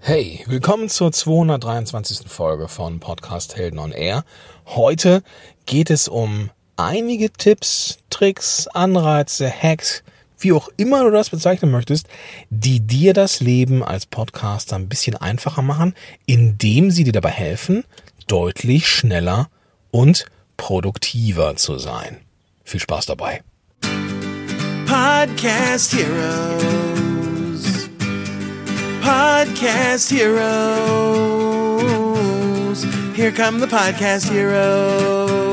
Hey, willkommen zur 223. Folge von Podcast Helden on Air. Heute geht es um einige Tipps, Tricks, Anreize, Hacks, wie auch immer du das bezeichnen möchtest, die dir das Leben als Podcaster ein bisschen einfacher machen, indem sie dir dabei helfen, deutlich schneller und produktiver zu sein. Viel Spaß dabei. Podcast Heroes. Podcast Heroes. Here come the Podcast Heroes.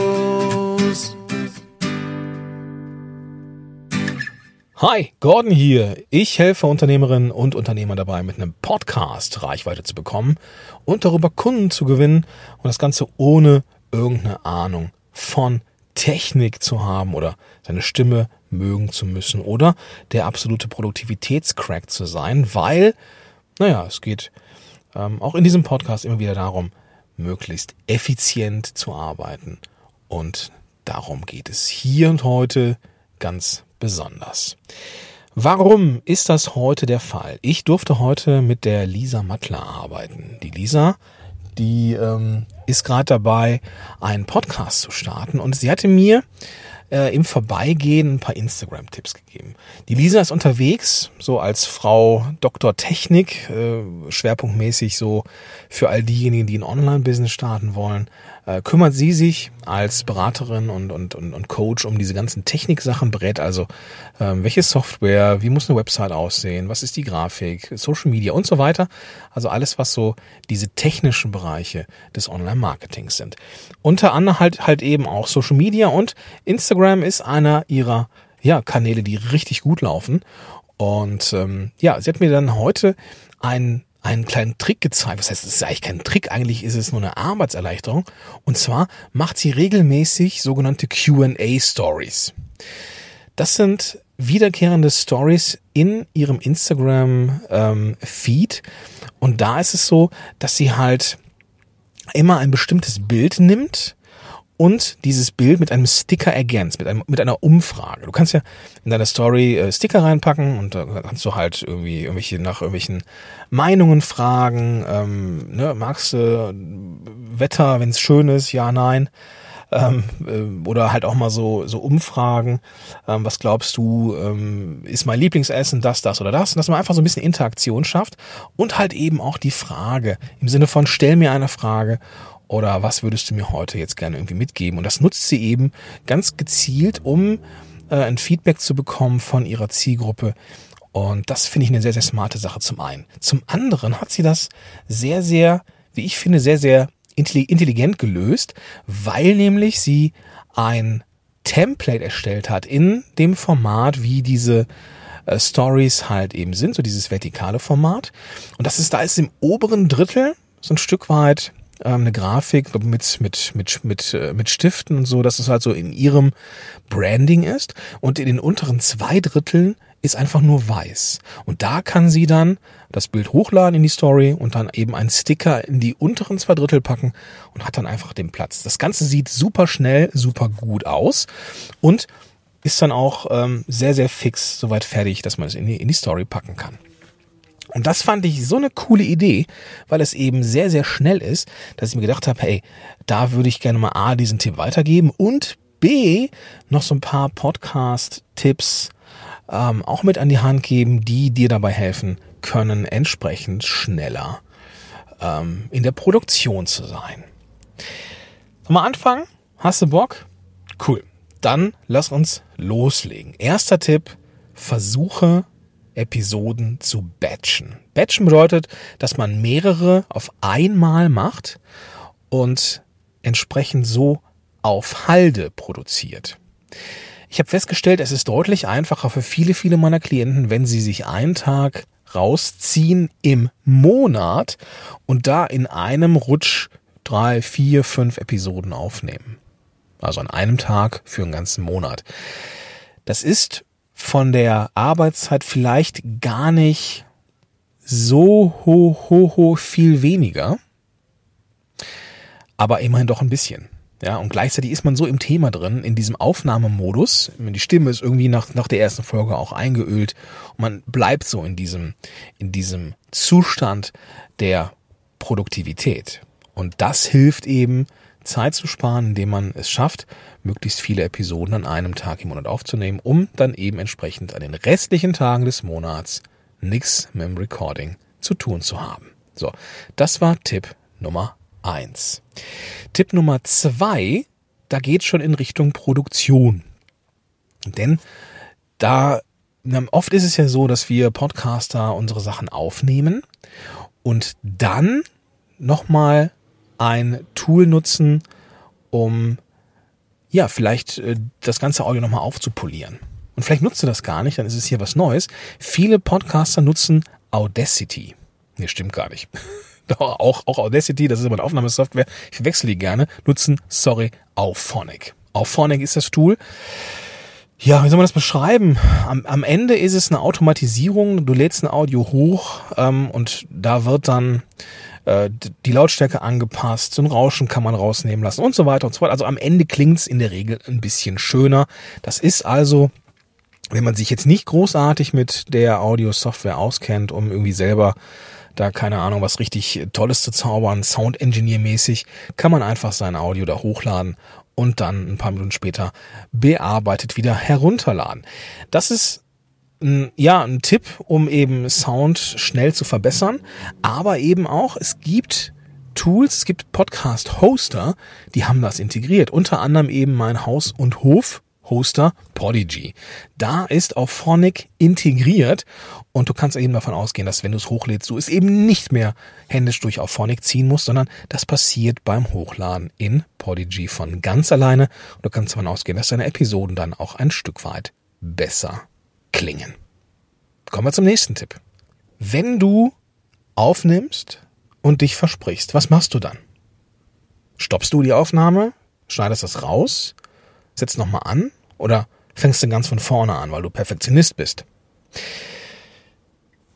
Hi, Gordon hier. Ich helfe Unternehmerinnen und Unternehmern dabei, mit einem Podcast Reichweite zu bekommen und darüber Kunden zu gewinnen und das Ganze ohne irgendeine Ahnung von Technik zu haben oder seine Stimme mögen zu müssen oder der absolute Produktivitätscrack zu sein, weil naja, es geht ähm, auch in diesem Podcast immer wieder darum, möglichst effizient zu arbeiten. Und darum geht es hier und heute ganz besonders. Warum ist das heute der Fall? Ich durfte heute mit der Lisa Mattler arbeiten. Die Lisa, die ähm, ist gerade dabei, einen Podcast zu starten und sie hatte mir äh, im Vorbeigehen ein paar Instagram-Tipps gegeben. Die Lisa ist unterwegs, so als Frau Dr. Technik, äh, schwerpunktmäßig so für all diejenigen, die ein Online-Business starten wollen, äh, kümmert sie sich als Beraterin und, und, und, und Coach um diese ganzen Techniksachen, berät also, ähm, welche Software, wie muss eine Website aussehen, was ist die Grafik, Social Media und so weiter. Also alles, was so diese technischen Bereiche des Online-Marketings sind. Unter anderem halt, halt eben auch Social Media und Instagram ist einer ihrer ja, Kanäle, die richtig gut laufen. Und ähm, ja, sie hat mir dann heute einen einen kleinen Trick gezeigt. Was heißt, es ist eigentlich kein Trick, eigentlich ist es nur eine Arbeitserleichterung. Und zwar macht sie regelmäßig sogenannte QA Stories. Das sind wiederkehrende Stories in ihrem Instagram ähm. Und da ist es so, dass sie halt immer ein bestimmtes Bild nimmt und dieses Bild mit einem Sticker ergänzt, mit, einem, mit einer Umfrage. Du kannst ja in deiner Story äh, Sticker reinpacken und da kannst du halt irgendwie irgendwelche nach irgendwelchen Meinungen fragen. Ähm, ne, magst du Wetter, wenn es schön ist? Ja, nein. Ähm, äh, oder halt auch mal so so Umfragen. Ähm, was glaubst du, ähm, ist mein Lieblingsessen das, das oder das? Und dass man einfach so ein bisschen Interaktion schafft und halt eben auch die Frage im Sinne von stell mir eine Frage oder was würdest du mir heute jetzt gerne irgendwie mitgeben? Und das nutzt sie eben ganz gezielt, um äh, ein Feedback zu bekommen von ihrer Zielgruppe. Und das finde ich eine sehr, sehr smarte Sache zum einen. Zum anderen hat sie das sehr, sehr, wie ich finde, sehr, sehr intelligent gelöst, weil nämlich sie ein Template erstellt hat in dem Format, wie diese äh, Stories halt eben sind, so dieses vertikale Format. Und das ist, da ist im oberen Drittel so ein Stück weit ähm, eine Grafik mit, mit, mit, mit, äh, mit Stiften und so, dass es halt so in ihrem Branding ist. Und in den unteren zwei Dritteln ist einfach nur weiß. Und da kann sie dann das Bild hochladen in die Story und dann eben einen Sticker in die unteren zwei Drittel packen und hat dann einfach den Platz. Das Ganze sieht super schnell, super gut aus und ist dann auch ähm, sehr, sehr fix soweit fertig, dass man es in die, in die Story packen kann. Und das fand ich so eine coole Idee, weil es eben sehr, sehr schnell ist, dass ich mir gedacht habe, hey, da würde ich gerne mal A, diesen Tipp weitergeben und B, noch so ein paar Podcast-Tipps ähm, auch mit an die Hand geben, die dir dabei helfen können, entsprechend schneller ähm, in der Produktion zu sein. Sollen anfangen? Hast du Bock? Cool. Dann lass uns loslegen. Erster Tipp, versuche Episoden zu batchen. Batchen bedeutet, dass man mehrere auf einmal macht und entsprechend so auf Halde produziert. Ich habe festgestellt, es ist deutlich einfacher für viele, viele meiner Klienten, wenn sie sich einen Tag rausziehen im Monat und da in einem Rutsch drei, vier, fünf Episoden aufnehmen. Also an einem Tag für einen ganzen Monat. Das ist von der Arbeitszeit vielleicht gar nicht so ho, ho, ho viel weniger, aber immerhin doch ein bisschen. Ja, und gleichzeitig ist man so im Thema drin, in diesem Aufnahmemodus. Die Stimme ist irgendwie nach, nach der ersten Folge auch eingeölt. Und man bleibt so in diesem, in diesem Zustand der Produktivität. Und das hilft eben, Zeit zu sparen, indem man es schafft, möglichst viele Episoden an einem Tag im Monat aufzunehmen, um dann eben entsprechend an den restlichen Tagen des Monats nichts mit dem Recording zu tun zu haben. So, das war Tipp Nummer eins. Tipp Nummer zwei, da geht schon in Richtung Produktion. Denn da, oft ist es ja so, dass wir Podcaster unsere Sachen aufnehmen und dann nochmal ein Tool nutzen, um ja, vielleicht äh, das ganze Audio nochmal aufzupolieren. Und vielleicht nutzt du das gar nicht, dann ist es hier was Neues. Viele Podcaster nutzen Audacity. Nee, stimmt gar nicht. auch, auch Audacity, das ist aber eine Aufnahmesoftware. Ich verwechsel die gerne. Nutzen, sorry, Auphonic. Auphonic ist das Tool. Ja, wie soll man das beschreiben? Am, am Ende ist es eine Automatisierung. Du lädst ein Audio hoch ähm, und da wird dann äh, die Lautstärke angepasst, so ein Rauschen kann man rausnehmen lassen und so weiter und so fort. Also am Ende klingt's in der Regel ein bisschen schöner. Das ist also wenn man sich jetzt nicht großartig mit der Audio-Software auskennt, um irgendwie selber da keine Ahnung was richtig Tolles zu zaubern, Sound Engineer mäßig, kann man einfach sein Audio da hochladen und dann ein paar Minuten später bearbeitet wieder herunterladen. Das ist ein, ja, ein Tipp, um eben Sound schnell zu verbessern. Aber eben auch, es gibt Tools, es gibt Podcast-Hoster, die haben das integriert. Unter anderem eben mein Haus- und Hof-Hoster Podigy. Da ist auch Phonic integriert und du kannst eben davon ausgehen, dass wenn du es hochlädst, du es eben nicht mehr händisch durch auf Phonic ziehen musst, sondern das passiert beim Hochladen in Podigy von ganz alleine. Und du kannst davon ausgehen, dass deine Episoden dann auch ein Stück weit besser klingen. Kommen wir zum nächsten Tipp. Wenn du aufnimmst und dich versprichst, was machst du dann? Stoppst du die Aufnahme, schneidest das raus, setzt nochmal an oder fängst du ganz von vorne an, weil du Perfektionist bist?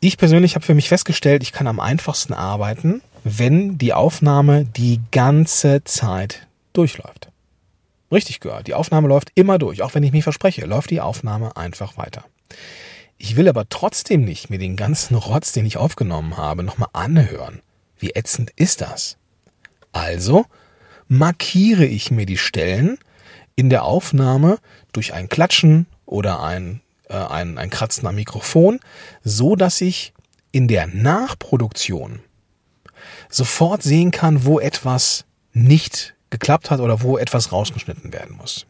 Ich persönlich habe für mich festgestellt, ich kann am einfachsten arbeiten, wenn die Aufnahme die ganze Zeit durchläuft. Richtig gehört, die Aufnahme läuft immer durch, auch wenn ich mich verspreche, läuft die Aufnahme einfach weiter. Ich will aber trotzdem nicht mir den ganzen Rotz, den ich aufgenommen habe, nochmal anhören. Wie ätzend ist das? Also markiere ich mir die Stellen in der Aufnahme durch ein Klatschen oder ein, äh, ein, ein Kratzen am Mikrofon, so dass ich in der Nachproduktion sofort sehen kann, wo etwas nicht geklappt hat oder wo etwas rausgeschnitten werden muss.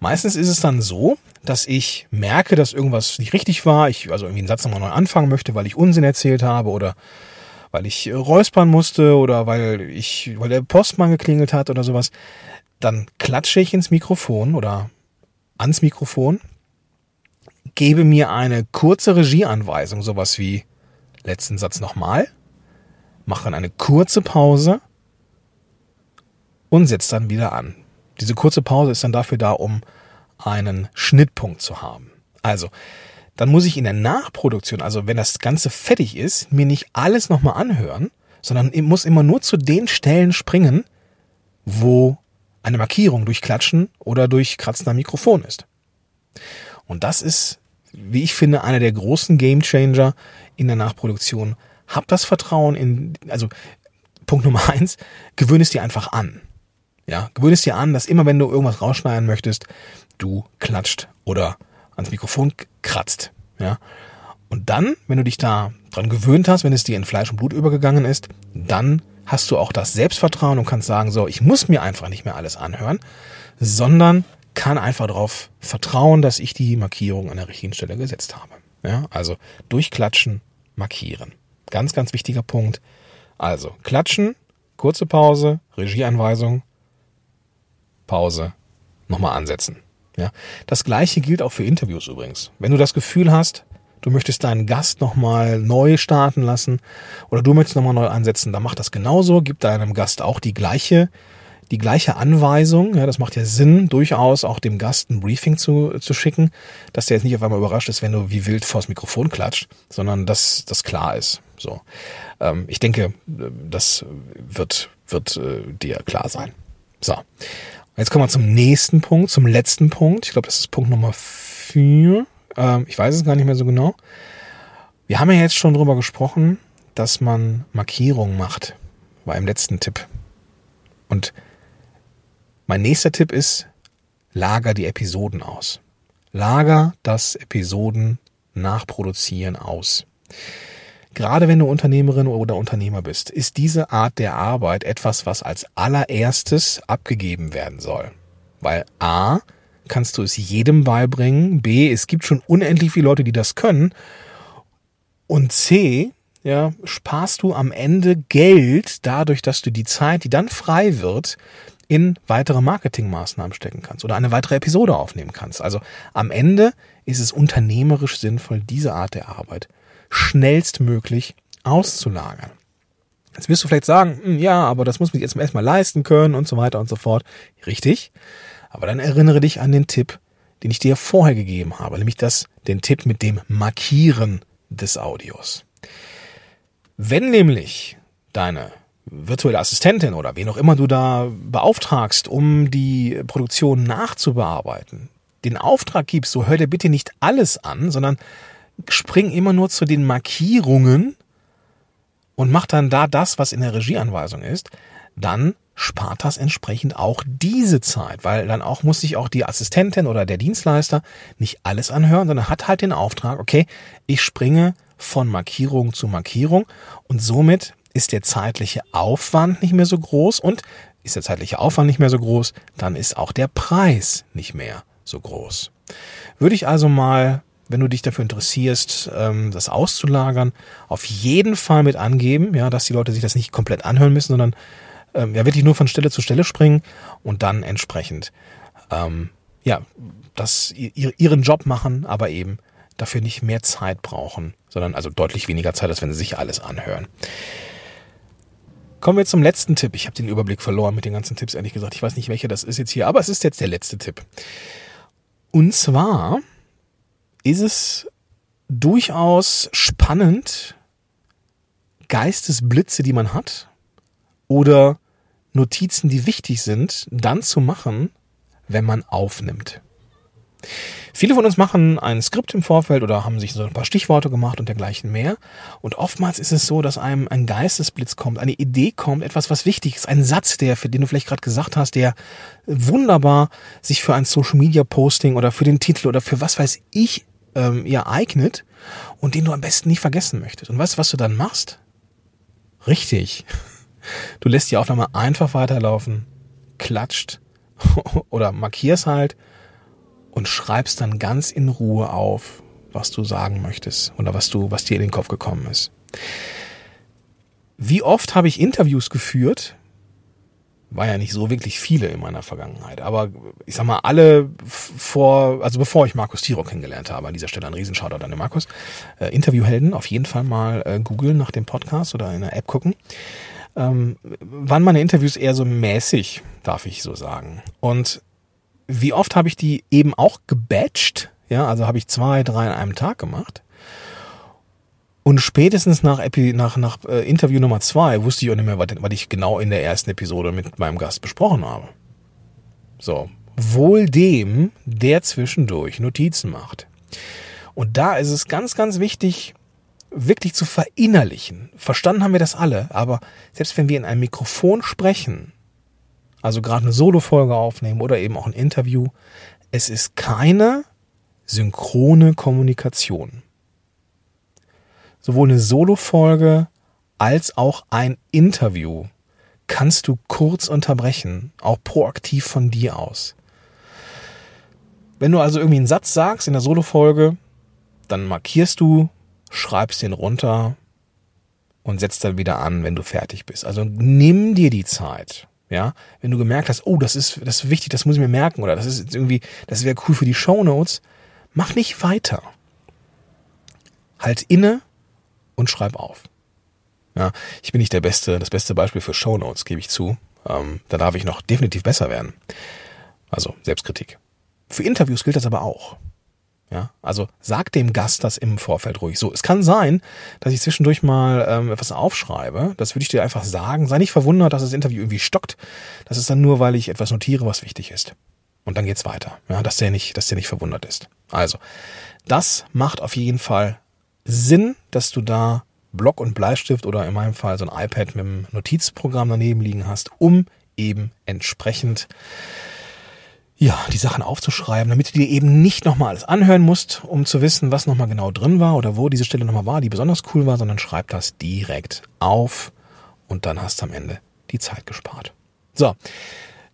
Meistens ist es dann so, dass ich merke, dass irgendwas nicht richtig war, ich also irgendwie einen Satz nochmal neu anfangen möchte, weil ich Unsinn erzählt habe oder weil ich räuspern musste oder weil ich, weil der Postmann geklingelt hat oder sowas, dann klatsche ich ins Mikrofon oder ans Mikrofon, gebe mir eine kurze Regieanweisung, sowas wie letzten Satz nochmal, mache dann eine kurze Pause und setze dann wieder an. Diese kurze Pause ist dann dafür da, um einen Schnittpunkt zu haben. Also, dann muss ich in der Nachproduktion, also wenn das Ganze fertig ist, mir nicht alles nochmal anhören, sondern muss immer nur zu den Stellen springen, wo eine Markierung durch Klatschen oder durch Kratzen am Mikrofon ist. Und das ist, wie ich finde, einer der großen Gamechanger in der Nachproduktion. Hab das Vertrauen in, also Punkt Nummer eins, gewöhne es dir einfach an. Ja, gewöhne es dir an, dass immer wenn du irgendwas rausschneiden möchtest, du klatscht oder ans Mikrofon kratzt. Ja. Und dann, wenn du dich da dran gewöhnt hast, wenn es dir in Fleisch und Blut übergegangen ist, dann hast du auch das Selbstvertrauen und kannst sagen, so, ich muss mir einfach nicht mehr alles anhören, sondern kann einfach darauf vertrauen, dass ich die Markierung an der richtigen Stelle gesetzt habe. Ja, also durchklatschen, markieren. Ganz, ganz wichtiger Punkt. Also klatschen, kurze Pause, Regieanweisung, Pause, nochmal ansetzen. Ja, das gleiche gilt auch für Interviews übrigens. Wenn du das Gefühl hast, du möchtest deinen Gast nochmal neu starten lassen oder du möchtest nochmal neu ansetzen, dann mach das genauso. Gib deinem Gast auch die gleiche, die gleiche Anweisung. Ja, das macht ja Sinn, durchaus auch dem Gast ein Briefing zu, zu schicken, dass der jetzt nicht auf einmal überrascht ist, wenn du wie wild vors Mikrofon klatscht, sondern dass das klar ist. So, ähm, ich denke, das wird wird äh, dir klar sein. So. Jetzt kommen wir zum nächsten Punkt, zum letzten Punkt. Ich glaube, das ist Punkt Nummer vier. Ähm, ich weiß es gar nicht mehr so genau. Wir haben ja jetzt schon drüber gesprochen, dass man Markierungen macht. War im letzten Tipp. Und mein nächster Tipp ist, lager die Episoden aus. Lager das Episoden nachproduzieren aus. Gerade wenn du Unternehmerin oder Unternehmer bist, ist diese Art der Arbeit etwas, was als allererstes abgegeben werden soll. Weil A, kannst du es jedem beibringen, B, es gibt schon unendlich viele Leute, die das können, und C, ja, sparst du am Ende Geld dadurch, dass du die Zeit, die dann frei wird, in weitere Marketingmaßnahmen stecken kannst oder eine weitere Episode aufnehmen kannst. Also am Ende ist es unternehmerisch sinnvoll, diese Art der Arbeit schnellstmöglich auszulagern. Jetzt wirst du vielleicht sagen, hm, ja, aber das muss man jetzt erstmal leisten können und so weiter und so fort. Richtig. Aber dann erinnere dich an den Tipp, den ich dir vorher gegeben habe, nämlich das, den Tipp mit dem Markieren des Audios. Wenn nämlich deine virtuelle Assistentin oder wen auch immer du da beauftragst, um die Produktion nachzubearbeiten, den Auftrag gibst, so hör dir bitte nicht alles an, sondern spring immer nur zu den Markierungen und mach dann da das, was in der Regieanweisung ist, dann spart das entsprechend auch diese Zeit, weil dann auch muss sich auch die Assistentin oder der Dienstleister nicht alles anhören, sondern hat halt den Auftrag, okay, ich springe von Markierung zu Markierung und somit ist der zeitliche Aufwand nicht mehr so groß und ist der zeitliche Aufwand nicht mehr so groß, dann ist auch der Preis nicht mehr so groß. Würde ich also mal wenn du dich dafür interessierst, ähm, das auszulagern, auf jeden Fall mit angeben, ja, dass die Leute sich das nicht komplett anhören müssen, sondern ähm, ja wirklich nur von Stelle zu Stelle springen und dann entsprechend ähm, ja, das ihren Job machen, aber eben dafür nicht mehr Zeit brauchen, sondern also deutlich weniger Zeit, als wenn sie sich alles anhören. Kommen wir zum letzten Tipp. Ich habe den Überblick verloren mit den ganzen Tipps, ehrlich gesagt. Ich weiß nicht, welcher das ist jetzt hier, aber es ist jetzt der letzte Tipp. Und zwar ist es durchaus spannend, Geistesblitze, die man hat, oder Notizen, die wichtig sind, dann zu machen, wenn man aufnimmt. Viele von uns machen ein Skript im Vorfeld oder haben sich so ein paar Stichworte gemacht und dergleichen mehr. Und oftmals ist es so, dass einem ein Geistesblitz kommt, eine Idee kommt, etwas, was wichtig ist, ein Satz, der, für den du vielleicht gerade gesagt hast, der wunderbar sich für ein Social Media Posting oder für den Titel oder für was weiß ich ähm, ja eignet und den du am besten nicht vergessen möchtest. Und weißt du, was du dann machst? Richtig. Du lässt die Aufnahme einfach weiterlaufen, klatscht oder markierst halt und schreibst dann ganz in Ruhe auf, was du sagen möchtest oder was du, was dir in den Kopf gekommen ist. Wie oft habe ich Interviews geführt, war ja nicht so wirklich viele in meiner Vergangenheit. Aber ich sag mal, alle vor, also bevor ich Markus Tiro kennengelernt habe, an dieser Stelle ein Riesenshoutout an den Markus, äh, Interviewhelden, auf jeden Fall mal äh, googeln nach dem Podcast oder in der App gucken. Ähm, waren meine Interviews eher so mäßig, darf ich so sagen. Und wie oft habe ich die eben auch gebatcht, ja, also habe ich zwei, drei an einem Tag gemacht. Und spätestens nach, Epi nach, nach äh, Interview Nummer zwei wusste ich auch nicht mehr, was, was ich genau in der ersten Episode mit meinem Gast besprochen habe. So. Wohl dem, der zwischendurch Notizen macht. Und da ist es ganz, ganz wichtig, wirklich zu verinnerlichen. Verstanden haben wir das alle, aber selbst wenn wir in einem Mikrofon sprechen, also gerade eine Solo-Folge aufnehmen oder eben auch ein Interview, es ist keine synchrone Kommunikation sowohl eine Solo-Folge als auch ein Interview kannst du kurz unterbrechen, auch proaktiv von dir aus. Wenn du also irgendwie einen Satz sagst in der Solo-Folge, dann markierst du, schreibst den runter und setzt dann wieder an, wenn du fertig bist. Also nimm dir die Zeit. Ja, wenn du gemerkt hast, oh, das ist, das ist wichtig, das muss ich mir merken oder das ist irgendwie, das wäre cool für die Show Notes, mach nicht weiter. Halt inne, und schreib auf. Ja, ich bin nicht der beste, das beste Beispiel für Show Notes, gebe ich zu. Ähm, da darf ich noch definitiv besser werden. Also Selbstkritik. Für Interviews gilt das aber auch. Ja, also sag dem Gast das im Vorfeld ruhig. So, es kann sein, dass ich zwischendurch mal ähm, etwas aufschreibe. Das würde ich dir einfach sagen. Sei nicht verwundert, dass das Interview irgendwie stockt. Das ist dann nur, weil ich etwas notiere, was wichtig ist. Und dann geht's weiter. Ja, dass der nicht, dass der nicht verwundert ist. Also, das macht auf jeden Fall Sinn, dass du da Block und Bleistift oder in meinem Fall so ein iPad mit einem Notizprogramm daneben liegen hast, um eben entsprechend ja, die Sachen aufzuschreiben, damit du dir eben nicht nochmal alles anhören musst, um zu wissen, was nochmal genau drin war oder wo diese Stelle nochmal war, die besonders cool war, sondern schreib das direkt auf und dann hast du am Ende die Zeit gespart. So,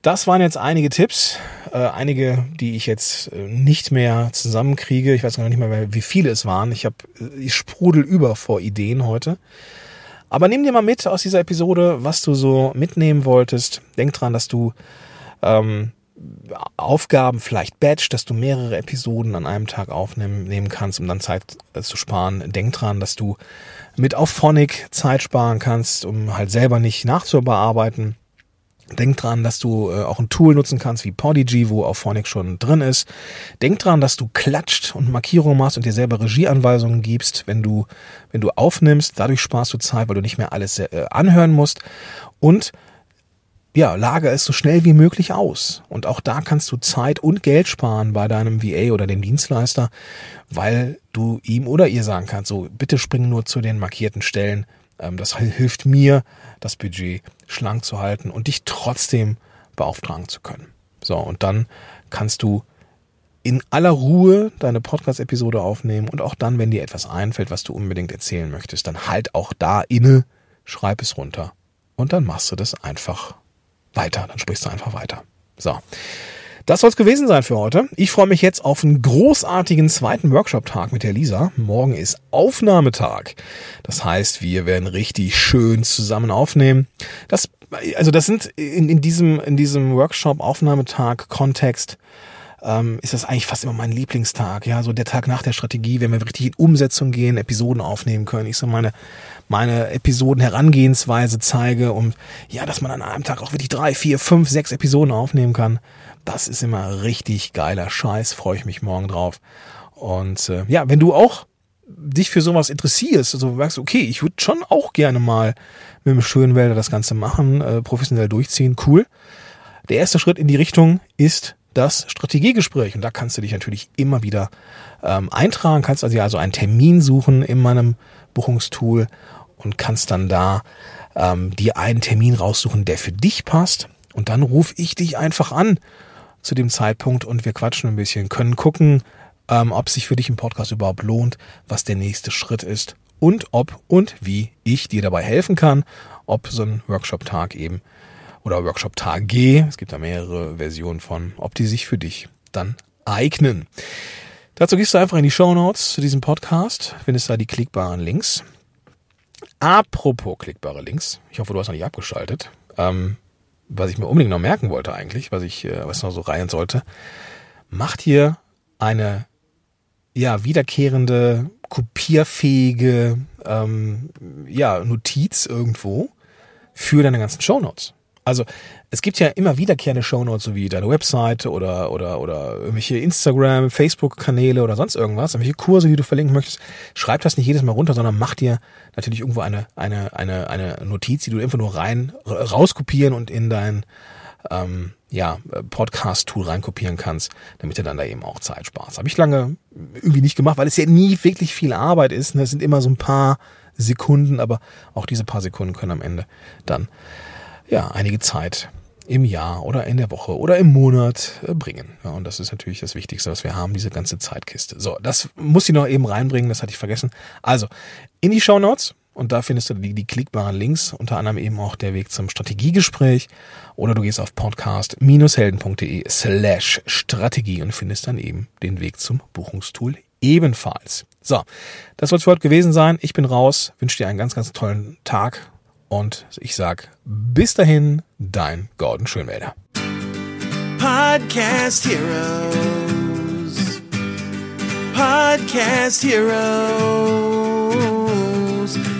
das waren jetzt einige Tipps, äh, einige, die ich jetzt äh, nicht mehr zusammenkriege. Ich weiß gar nicht mehr, wie viele es waren. Ich habe, äh, ich sprudel über vor Ideen heute. Aber nimm dir mal mit aus dieser Episode, was du so mitnehmen wolltest. Denk dran, dass du ähm, Aufgaben vielleicht batch, dass du mehrere Episoden an einem Tag aufnehmen nehmen kannst, um dann Zeit zu sparen. Denk dran, dass du mit Auphonic Zeit sparen kannst, um halt selber nicht nachzubearbeiten. Denk dran, dass du äh, auch ein Tool nutzen kannst wie Podigy, wo Auphonic schon drin ist. Denk dran, dass du klatscht und Markierungen machst und dir selber Regieanweisungen gibst, wenn du, wenn du aufnimmst. Dadurch sparst du Zeit, weil du nicht mehr alles äh, anhören musst. Und ja, lager es so schnell wie möglich aus. Und auch da kannst du Zeit und Geld sparen bei deinem VA oder dem Dienstleister, weil du ihm oder ihr sagen kannst, so, bitte spring nur zu den markierten Stellen. Ähm, das hilft mir, das Budget schlank zu halten und dich trotzdem beauftragen zu können. So, und dann kannst du in aller Ruhe deine Podcast-Episode aufnehmen und auch dann, wenn dir etwas einfällt, was du unbedingt erzählen möchtest, dann halt auch da inne, schreib es runter und dann machst du das einfach weiter. Dann sprichst du einfach weiter. So. Das soll es gewesen sein für heute. Ich freue mich jetzt auf einen großartigen zweiten Workshop-Tag mit der Lisa. Morgen ist Aufnahmetag. Das heißt, wir werden richtig schön zusammen aufnehmen. Das, also das sind in, in diesem, in diesem Workshop-Aufnahmetag-Kontext ähm, ist das eigentlich fast immer mein Lieblingstag. Ja, so der Tag nach der Strategie, wenn wir richtig in Umsetzung gehen, Episoden aufnehmen können. Ich so meine, meine Episoden Herangehensweise zeige und ja, dass man an einem Tag auch wirklich drei, vier, fünf, sechs Episoden aufnehmen kann. Das ist immer richtig geiler Scheiß. Freue ich mich morgen drauf. Und äh, ja, wenn du auch dich für sowas interessierst, also merkst, okay, ich würde schon auch gerne mal mit dem Schönwälder das Ganze machen, äh, professionell durchziehen, cool. Der erste Schritt in die Richtung ist das Strategiegespräch. Und da kannst du dich natürlich immer wieder ähm, eintragen, kannst also, also einen Termin suchen in meinem Buchungstool und kannst dann da ähm, dir einen Termin raussuchen, der für dich passt. Und dann rufe ich dich einfach an zu dem Zeitpunkt und wir quatschen ein bisschen, können gucken, ähm, ob sich für dich ein Podcast überhaupt lohnt, was der nächste Schritt ist und ob und wie ich dir dabei helfen kann, ob so ein Workshop-Tag eben oder Workshop-Tage, es gibt da mehrere Versionen von, ob die sich für dich dann eignen. Dazu gehst du einfach in die Show Notes zu diesem Podcast, findest da die klickbaren Links. Apropos klickbare Links, ich hoffe, du hast noch nicht abgeschaltet. Ähm, was ich mir unbedingt noch merken wollte eigentlich, was ich, äh, was noch so rein sollte, macht hier eine ja wiederkehrende, kopierfähige ähm, ja Notiz irgendwo für deine ganzen Shownotes. Also es gibt ja immer wiederkehrende Shownotes, so wie deine Webseite oder, oder, oder irgendwelche Instagram, Facebook-Kanäle oder sonst irgendwas, irgendwelche Kurse, die du verlinken möchtest. Schreib das nicht jedes Mal runter, sondern mach dir natürlich irgendwo eine, eine, eine, eine Notiz, die du einfach nur rein, rauskopieren und in dein ähm, ja, Podcast-Tool reinkopieren kannst, damit du dann da eben auch Zeit sparst. Habe ich lange irgendwie nicht gemacht, weil es ja nie wirklich viel Arbeit ist. Ne? Es sind immer so ein paar Sekunden, aber auch diese paar Sekunden können am Ende dann ja, einige Zeit im Jahr oder in der Woche oder im Monat äh, bringen. Ja, und das ist natürlich das Wichtigste, was wir haben, diese ganze Zeitkiste. So, das muss ich noch eben reinbringen, das hatte ich vergessen. Also, in die Show Notes und da findest du die, die klickbaren Links, unter anderem eben auch der Weg zum Strategiegespräch oder du gehst auf podcast-helden.de slash Strategie und findest dann eben den Weg zum Buchungstool ebenfalls. So, das soll es für heute gewesen sein. Ich bin raus, wünsche dir einen ganz, ganz tollen Tag und ich sag bis dahin, dein Gordon Schönwälder. Podcast Heroes. Podcast Heroes.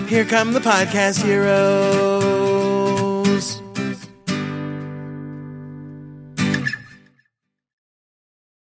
Here come the Podcast Heroes.